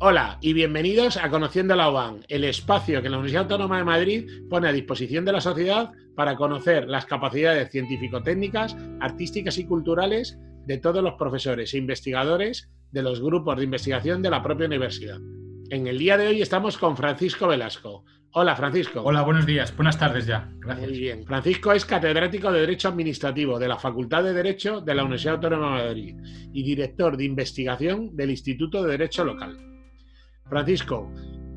Hola y bienvenidos a Conociendo la UBAN, el espacio que la Universidad Autónoma de Madrid pone a disposición de la sociedad para conocer las capacidades científico-técnicas, artísticas y culturales de todos los profesores e investigadores de los grupos de investigación de la propia universidad. En el día de hoy estamos con Francisco Velasco. Hola, Francisco. Hola, buenos días. Buenas tardes ya. Gracias. Muy bien. Francisco es catedrático de Derecho Administrativo de la Facultad de Derecho de la Universidad Autónoma de Madrid y director de investigación del Instituto de Derecho Local. Francisco,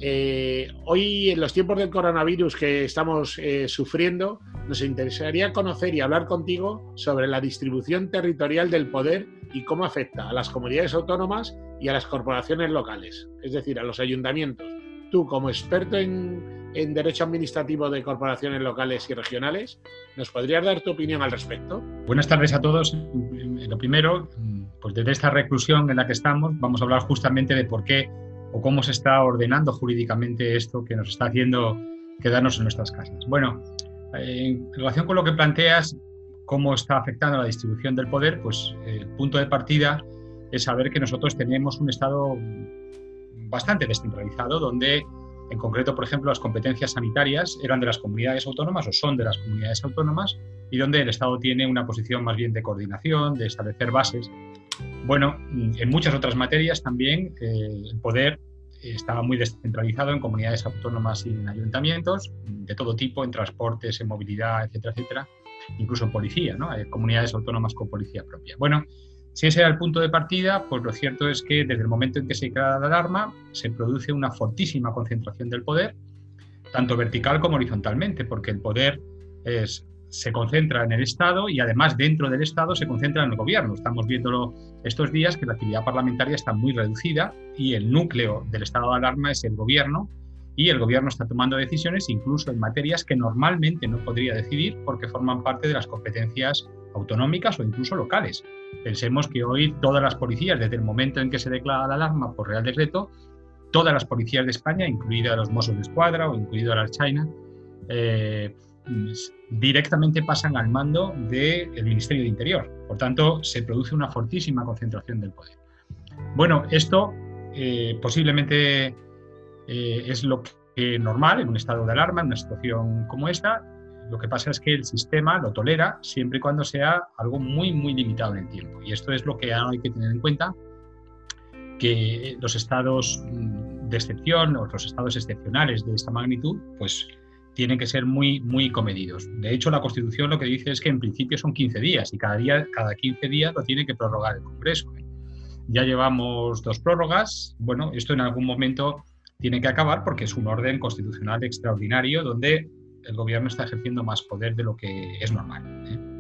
eh, hoy en los tiempos del coronavirus que estamos eh, sufriendo, nos interesaría conocer y hablar contigo sobre la distribución territorial del poder y cómo afecta a las comunidades autónomas y a las corporaciones locales, es decir, a los ayuntamientos. Tú, como experto en, en Derecho Administrativo de Corporaciones Locales y Regionales, ¿nos podrías dar tu opinión al respecto? Buenas tardes a todos. Lo primero, pues desde esta reclusión en la que estamos, vamos a hablar justamente de por qué o cómo se está ordenando jurídicamente esto que nos está haciendo quedarnos en nuestras casas. Bueno, en relación con lo que planteas, cómo está afectando la distribución del poder, pues el punto de partida es saber que nosotros tenemos un Estado bastante descentralizado, donde en concreto, por ejemplo, las competencias sanitarias eran de las comunidades autónomas o son de las comunidades autónomas y donde el Estado tiene una posición más bien de coordinación, de establecer bases bueno, en muchas otras materias también eh, el poder estaba muy descentralizado en comunidades autónomas y en ayuntamientos de todo tipo, en transportes, en movilidad, etcétera, etcétera, incluso en policía, ¿no? Hay comunidades autónomas con policía propia. Bueno, si ese era el punto de partida, pues lo cierto es que desde el momento en que se crea la alarma se produce una fortísima concentración del poder, tanto vertical como horizontalmente, porque el poder es se concentra en el Estado y además dentro del Estado se concentra en el gobierno. Estamos viéndolo estos días que la actividad parlamentaria está muy reducida y el núcleo del estado de alarma es el gobierno y el gobierno está tomando decisiones incluso en materias que normalmente no podría decidir porque forman parte de las competencias autonómicas o incluso locales. Pensemos que hoy todas las policías, desde el momento en que se declara la alarma por Real Decreto, todas las policías de España, incluida los Mossos de Escuadra o incluido la China, eh, directamente pasan al mando del Ministerio de Interior. Por tanto, se produce una fortísima concentración del poder. Bueno, esto eh, posiblemente eh, es lo que normal en un estado de alarma, en una situación como esta. Lo que pasa es que el sistema lo tolera siempre y cuando sea algo muy, muy limitado en el tiempo. Y esto es lo que hay que tener en cuenta, que los estados mm, de excepción o los estados excepcionales de esta magnitud, pues tienen que ser muy, muy comedidos. De hecho, la Constitución lo que dice es que en principio son 15 días y cada, día, cada 15 días lo tiene que prorrogar el Congreso. Ya llevamos dos prórrogas. Bueno, esto en algún momento tiene que acabar porque es un orden constitucional extraordinario donde el gobierno está ejerciendo más poder de lo que es normal. ¿eh?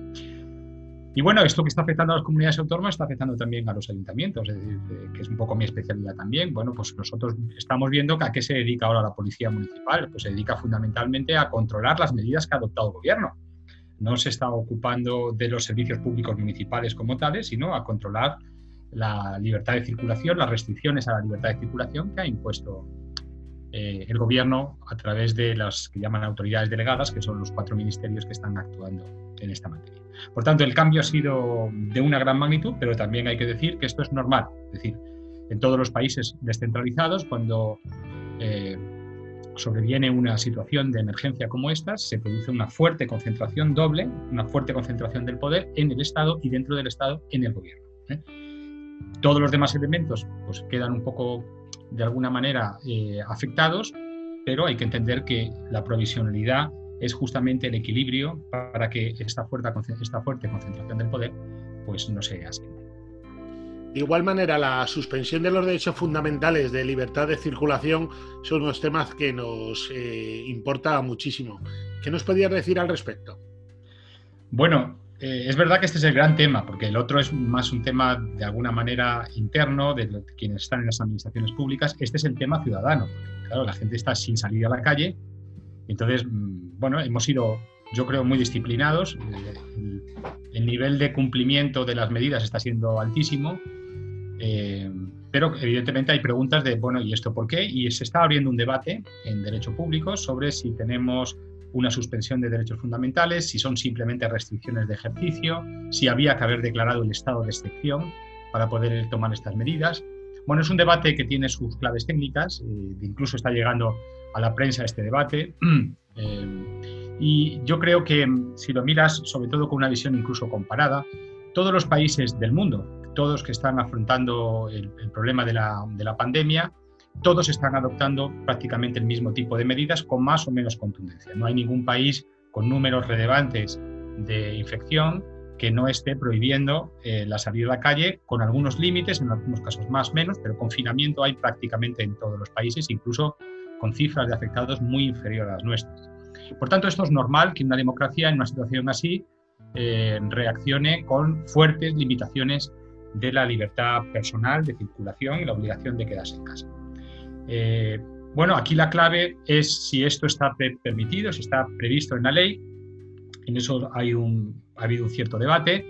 Y bueno, esto que está afectando a las comunidades autónomas está afectando también a los ayuntamientos, es decir, que es un poco mi especialidad también. Bueno, pues nosotros estamos viendo a qué se dedica ahora la policía municipal. Pues se dedica fundamentalmente a controlar las medidas que ha adoptado el gobierno. No se está ocupando de los servicios públicos municipales como tales, sino a controlar la libertad de circulación, las restricciones a la libertad de circulación que ha impuesto eh, el gobierno a través de las que llaman autoridades delegadas, que son los cuatro ministerios que están actuando en esta materia. Por tanto, el cambio ha sido de una gran magnitud, pero también hay que decir que esto es normal. Es decir, en todos los países descentralizados, cuando eh, sobreviene una situación de emergencia como esta, se produce una fuerte concentración doble, una fuerte concentración del poder en el Estado y dentro del Estado en el gobierno. ¿eh? Todos los demás elementos pues, quedan un poco de alguna manera eh, afectados, pero hay que entender que la provisionalidad es justamente el equilibrio para que esta fuerte, esta fuerte concentración del poder pues no se asiente. De igual manera, la suspensión de los derechos fundamentales de libertad de circulación son unos temas que nos eh, importa muchísimo. ¿Qué nos podías decir al respecto? Bueno, eh, es verdad que este es el gran tema, porque el otro es más un tema de alguna manera interno de, quienes están en las administraciones públicas. Este es el tema ciudadano. claro, la gente está sin salir a la calle. Entonces, mm, bueno, hemos sido, yo creo, muy disciplinados. El, nivel de cumplimiento de las medidas está siendo altísimo. Eh, pero evidentemente hay preguntas de, bueno, ¿y esto por qué? Y se está abriendo un debate en derecho público sobre si tenemos una suspensión de derechos fundamentales, si son simplemente restricciones de ejercicio, si había que haber declarado el estado de excepción para poder tomar estas medidas, Bueno, es un debate que tiene sus claves técnicas, eh, incluso está llegando a la prensa este debate. Eh, y yo creo que mm, si lo miras, sobre todo con una visión incluso comparada, todos los países del mundo, todos que están afrontando el, problema de la, de la pandemia, todos están adoptando prácticamente el mismo tipo de medidas con más o menos contundencia. No hay ningún país con números relevantes de infección que no esté prohibiendo eh, la salida a la calle con algunos límites, en algunos casos más menos, pero confinamiento hay prácticamente en todos los países, incluso con cifras de afectados muy inferiores a las nuestras. Por tanto, esto es normal que una democracia en una situación así eh, reaccione con fuertes limitaciones de la libertad personal de circulación y la obligación de quedarse en casa. Eh, bueno, aquí la clave es si esto está permitido, si está previsto en la ley. En eso hay un, ha habido un cierto debate.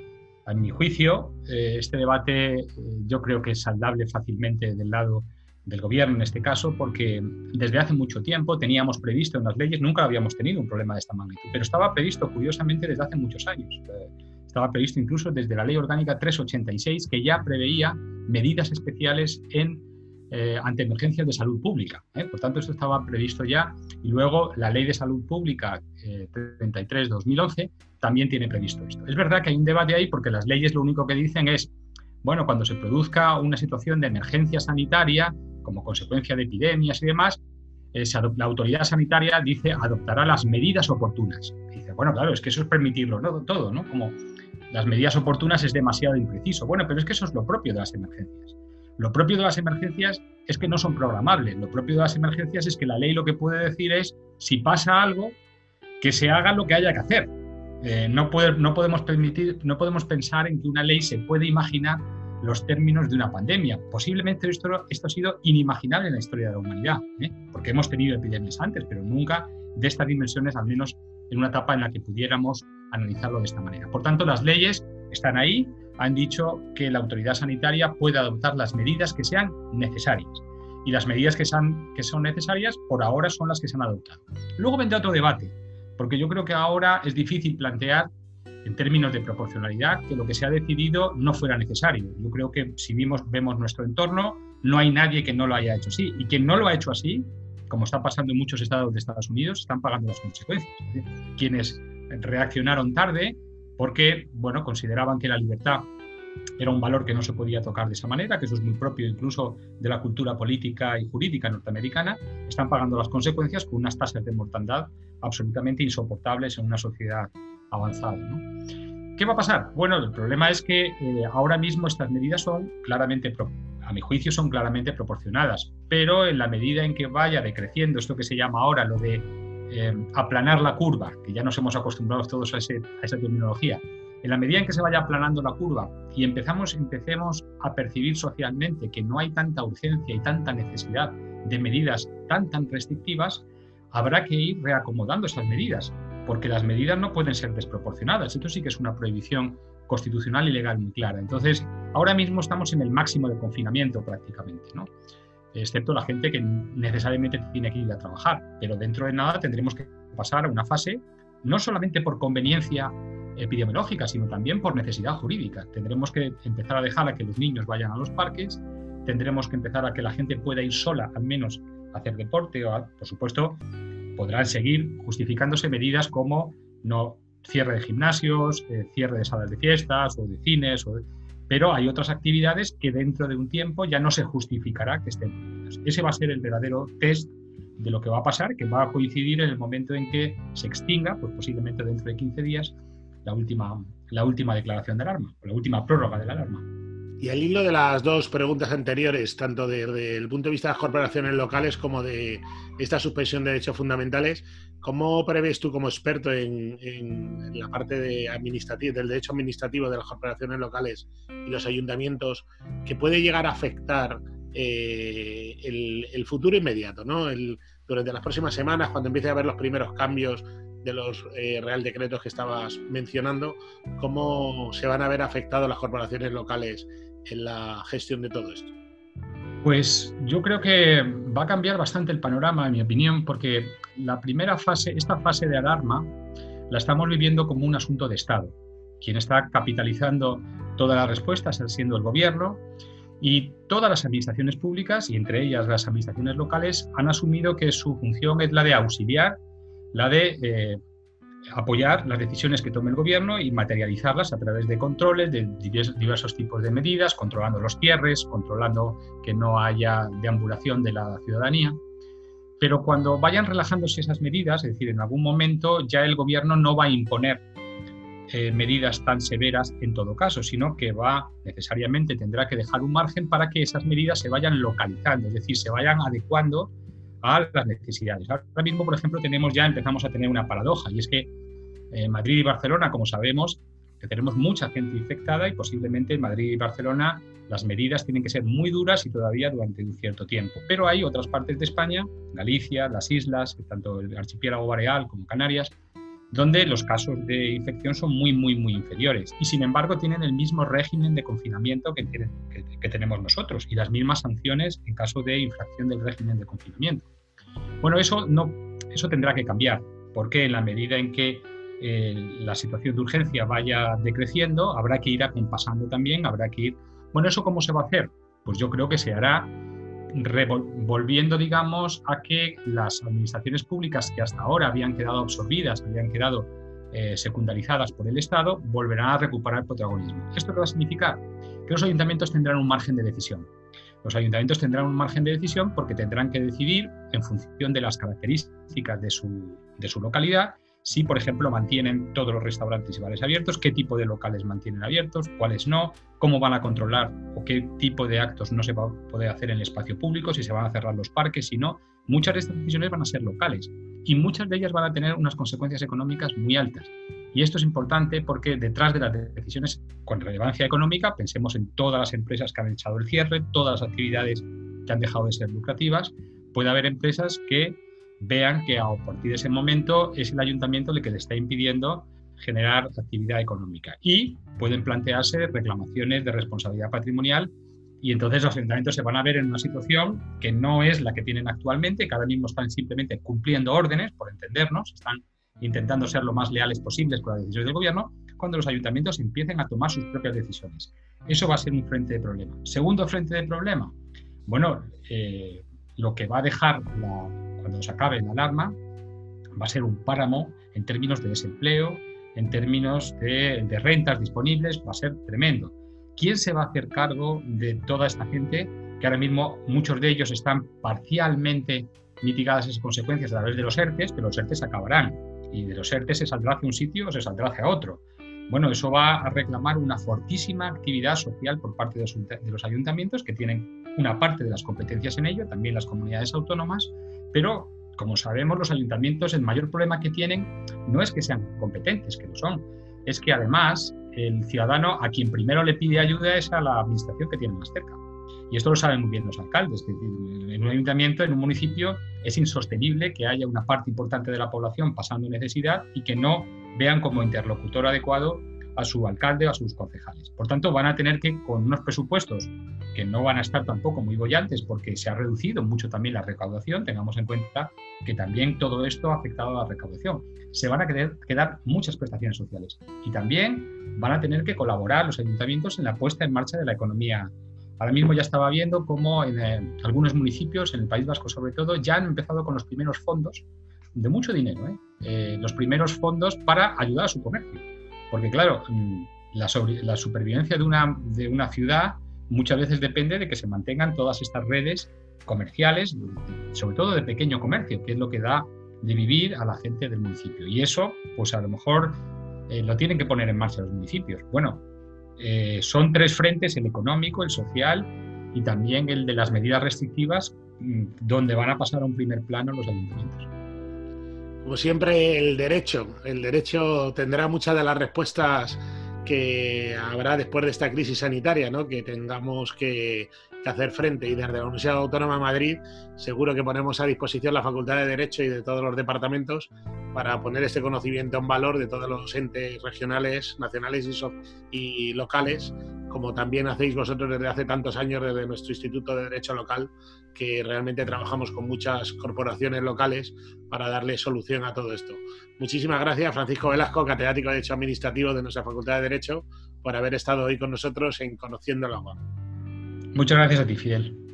A mi juicio, eh, este debate yo creo que es saldable fácilmente del lado del gobierno en este caso, porque desde hace mucho tiempo teníamos previsto en las leyes, nunca habíamos tenido un problema de esta magnitud, pero estaba previsto curiosamente desde hace muchos años. Estaba previsto incluso desde la Ley Orgánica 386, que ya preveía medidas especiales en eh, ante emergencias de salud pública. ¿eh? Por tanto, esto estaba previsto ya. Y luego la Ley de Salud Pública 33-2011 eh, también tiene previsto esto. Es verdad que hay un debate ahí porque las leyes lo único que dicen es, bueno, cuando se produzca una situación de emergencia sanitaria, como consecuencia de epidemias y demás, la autoridad sanitaria dice adoptará las medidas oportunas. dice, bueno, claro, es que eso es permitirlo ¿no? todo, ¿no? Como las medidas oportunas es demasiado impreciso. Bueno, pero es que eso es lo propio de las emergencias. Lo propio de las emergencias es que no son programables. Lo propio de las emergencias es que la ley lo que puede decir es, si pasa algo, que se haga lo que haya que hacer. Eh, no, podemos permitir, no podemos pensar en que una ley se puede imaginar los términos de una pandemia. Posiblemente esto, ha sido inimaginable en la historia de la humanidad, ¿eh? porque hemos tenido epidemias antes, pero nunca de estas dimensiones, al menos en una etapa en la que pudiéramos analizarlo de esta manera. Por tanto, las leyes están ahí, han dicho que la autoridad sanitaria puede adoptar las medidas que sean necesarias. Y las medidas que, que son necesarias por ahora son las que se han adoptado. Luego vendrá otro debate, porque yo creo que ahora es difícil plantear en términos de proporcionalidad que lo que se ha decidido no fuera necesario. Yo creo que si vimos, vemos nuestro entorno, no hay nadie que no lo haya hecho así. Y quien no lo ha hecho así, como está pasando en muchos estados de Estados Unidos, están pagando las consecuencias. Quienes reaccionaron tarde porque bueno, consideraban que la libertad era un valor que no se podía tocar de esa manera, que eso es muy propio incluso de la cultura política y jurídica norteamericana, están pagando las consecuencias con unas tasas de mortandad absolutamente insoportables en una sociedad avanzada. ¿Qué va a pasar? Bueno, el problema es que eh, ahora mismo estas medidas son claramente, a mi juicio, son claramente proporcionadas, pero en la medida en que vaya decreciendo esto que se llama ahora lo de eh, aplanar la curva, que ya nos hemos acostumbrado todos a, esa terminología, en la medida en que se vaya aplanando la curva y empezamos, empecemos a percibir socialmente que no hay tanta urgencia y tanta necesidad de medidas tan, tan restrictivas, habrá que ir reacomodando esas medidas, porque las medidas no pueden ser desproporcionadas. Esto sí que es una prohibición constitucional y legal muy clara. Entonces, ahora mismo estamos en el máximo de confinamiento prácticamente, ¿no? excepto la gente que necesariamente tiene que ir a trabajar. Pero dentro de nada tendremos que pasar a una fase, no solamente por conveniencia epidemiológica, sino también por necesidad jurídica. Tendremos que empezar a dejar a que los niños vayan a los parques, tendremos que empezar a que la gente pueda ir sola, al menos a hacer deporte, o por supuesto, podrán seguir justificándose medidas como no cierre de gimnasios, eh, cierre de salas de fiestas o de cines, o pero hay otras actividades que dentro de un tiempo ya no se justificará que estén Ese va a ser el verdadero test de lo que va a pasar, que va a coincidir en el momento en que se extinga, pues posiblemente dentro de 15 días, la última, la última declaración de alarma, la última prórroga de la alarma. Y al hilo de las dos preguntas anteriores, tanto desde el punto de vista de las corporaciones locales como de esta suspensión de derechos fundamentales, ¿Cómo prevés tú como experto en, la parte de del derecho administrativo de las corporaciones locales y los ayuntamientos que puede llegar a afectar eh, el, futuro inmediato, durante las próximas semanas, cuando empiece a haber los primeros cambios de los eh, real decretos que estabas mencionando, cómo se van a ver afectadas las corporaciones locales en la gestión de todo esto. Pues yo creo que va a cambiar bastante el panorama, en mi opinión, porque la primera fase, esta fase de alarma, la estamos viviendo como un asunto de Estado. Quien está capitalizando todas las respuestas siendo el gobierno Y todas las administraciones públicas, y entre ellas las administraciones locales, han asumido que su función es la de auxiliar, la de eh, apoyar las decisiones que tome el gobierno y materializarlas a través de controles, de diversos tipos de medidas, controlando los cierres, controlando que no haya deambulación de la ciudadanía. Pero cuando vayan relajándose esas medidas, es decir, en algún momento ya el gobierno no va a imponer eh, medidas tan severas en todo caso, sino que va necesariamente tendrá que dejar un margen para que esas medidas se vayan localizando, es decir, se vayan adecuando a las necesidades. Ahora mismo, por ejemplo, tenemos ya empezamos a tener una paradoja y es que en Madrid y Barcelona, como sabemos, tenemos mucha gente infectada y posiblemente en Madrid y Barcelona las medidas tienen que ser muy duras y todavía durante un cierto tiempo. Pero hay otras partes de España, Galicia, las islas, tanto el archipiélago Balear como Canarias, donde los casos de infección son muy, muy, muy inferiores y sin embargo tienen el mismo régimen de confinamiento que, que, tenemos nosotros y las mismas sanciones en caso de infracción del régimen de confinamiento. Bueno, eso, no, eso tendrá que cambiar, porque en la medida en que eh, la situación de urgencia vaya decreciendo, habrá que ir acompasando también, habrá que ir... Bueno, ¿eso cómo se va a hacer? Pues yo creo que se hará volviendo, digamos, a que las administraciones públicas que hasta ahora habían quedado absorbidas, habían quedado eh, secundarizadas por el Estado, volverán a recuperar protagonismo. ¿Esto qué va a significar? Que los ayuntamientos tendrán un margen de decisión. Los ayuntamientos tendrán un margen de decisión porque tendrán que decidir, en función de las características de su, de su localidad, si, por ejemplo, mantienen todos los restaurantes y bares abiertos, qué tipo de locales mantienen abiertos, cuáles no, cómo van a controlar o qué tipo de actos no se va a poder hacer en el espacio público, si se van a cerrar los parques, si no. Muchas de estas decisiones van a ser locales y muchas de ellas van a tener unas consecuencias económicas muy altas. Y esto es importante porque detrás de las decisiones con relevancia económica, pensemos en todas las empresas que han echado el cierre, todas las actividades que han dejado de ser lucrativas, puede haber empresas que vean que a partir de ese momento es el ayuntamiento el que le está impidiendo generar actividad económica y pueden plantearse reclamaciones de responsabilidad patrimonial y entonces los ayuntamientos se van a ver en una situación que no es la que tienen actualmente, que ahora mismo están simplemente cumpliendo órdenes, por entendernos, están intentando ser lo más leales posibles con las decisiones del gobierno, cuando los ayuntamientos empiecen a tomar sus propias decisiones. Eso va a ser un frente de problema. Segundo frente de problema, bueno, eh, lo que va a dejar cuando se acabe la alarma va a ser un páramo en términos de desempleo, en términos de, de rentas disponibles, va a ser tremendo. ¿Quién se va a hacer cargo de toda esta gente que ahora mismo muchos de ellos están parcialmente mitigadas esas consecuencias a través de los ERTES, pero los ERTES acabarán y de los ERTES se saldrá hacia un sitio o se saldrá hacia otro. Bueno, eso va a reclamar una fortísima actividad social por parte de los ayuntamientos que tienen una parte de las competencias en ello, también las comunidades autónomas, pero como sabemos los ayuntamientos el mayor problema que tienen no es que sean competentes, que lo son, es que además el ciudadano a quien primero le pide ayuda es a la administración que tiene más cerca. Y esto lo saben muy bien los alcaldes. en un ayuntamiento, en un municipio, es insostenible que haya una parte importante de la población pasando necesidad y que no vean como interlocutor adecuado a su alcalde o a sus concejales. Por tanto, van a tener que, con unos presupuestos que no van a estar tampoco muy bollantes porque se ha reducido mucho también la recaudación, tengamos en cuenta que también todo esto ha afectado a la recaudación. Se van a quedar muchas prestaciones sociales y también van a tener que colaborar los ayuntamientos en la puesta en marcha de la economía. Ahora mismo ya estaba viendo cómo en eh, algunos municipios, en el País Vasco sobre todo, ya han empezado con los primeros fondos de mucho dinero, ¿eh? Eh, los primeros fondos para ayudar a su comercio porque claro, mm, la, supervivencia de una, de una ciudad muchas veces depende de que se mantengan todas estas redes comerciales, sobre todo de pequeño comercio, que es lo que da de vivir a la gente del municipio. Y eso, pues a lo mejor eh, lo tienen que poner en marcha los municipios. Bueno, eh, son tres frentes, el económico, el social y también el de las medidas restrictivas, mm, donde van a pasar a un primer plano los ayuntamientos. Como siempre, el derecho. El derecho tendrá muchas de las respuestas que habrá después de esta crisis sanitaria, ¿no? que tengamos que, hacer frente. Y desde la Universidad Autónoma de Madrid, seguro que ponemos a disposición la Facultad de Derecho y de todos los departamentos para poner este conocimiento en valor de todos los entes regionales, nacionales y, y locales, como también hacéis vosotros desde hace tantos años desde nuestro Instituto de Derecho Local, que realmente trabajamos con muchas corporaciones locales para darle solución a todo esto. Muchísimas gracias, Francisco Velasco, catedrático de Derecho Administrativo de nuestra Facultad de Derecho, por haber estado hoy con nosotros en Conociendo el Agua. Muchas gracias a ti, Fidel.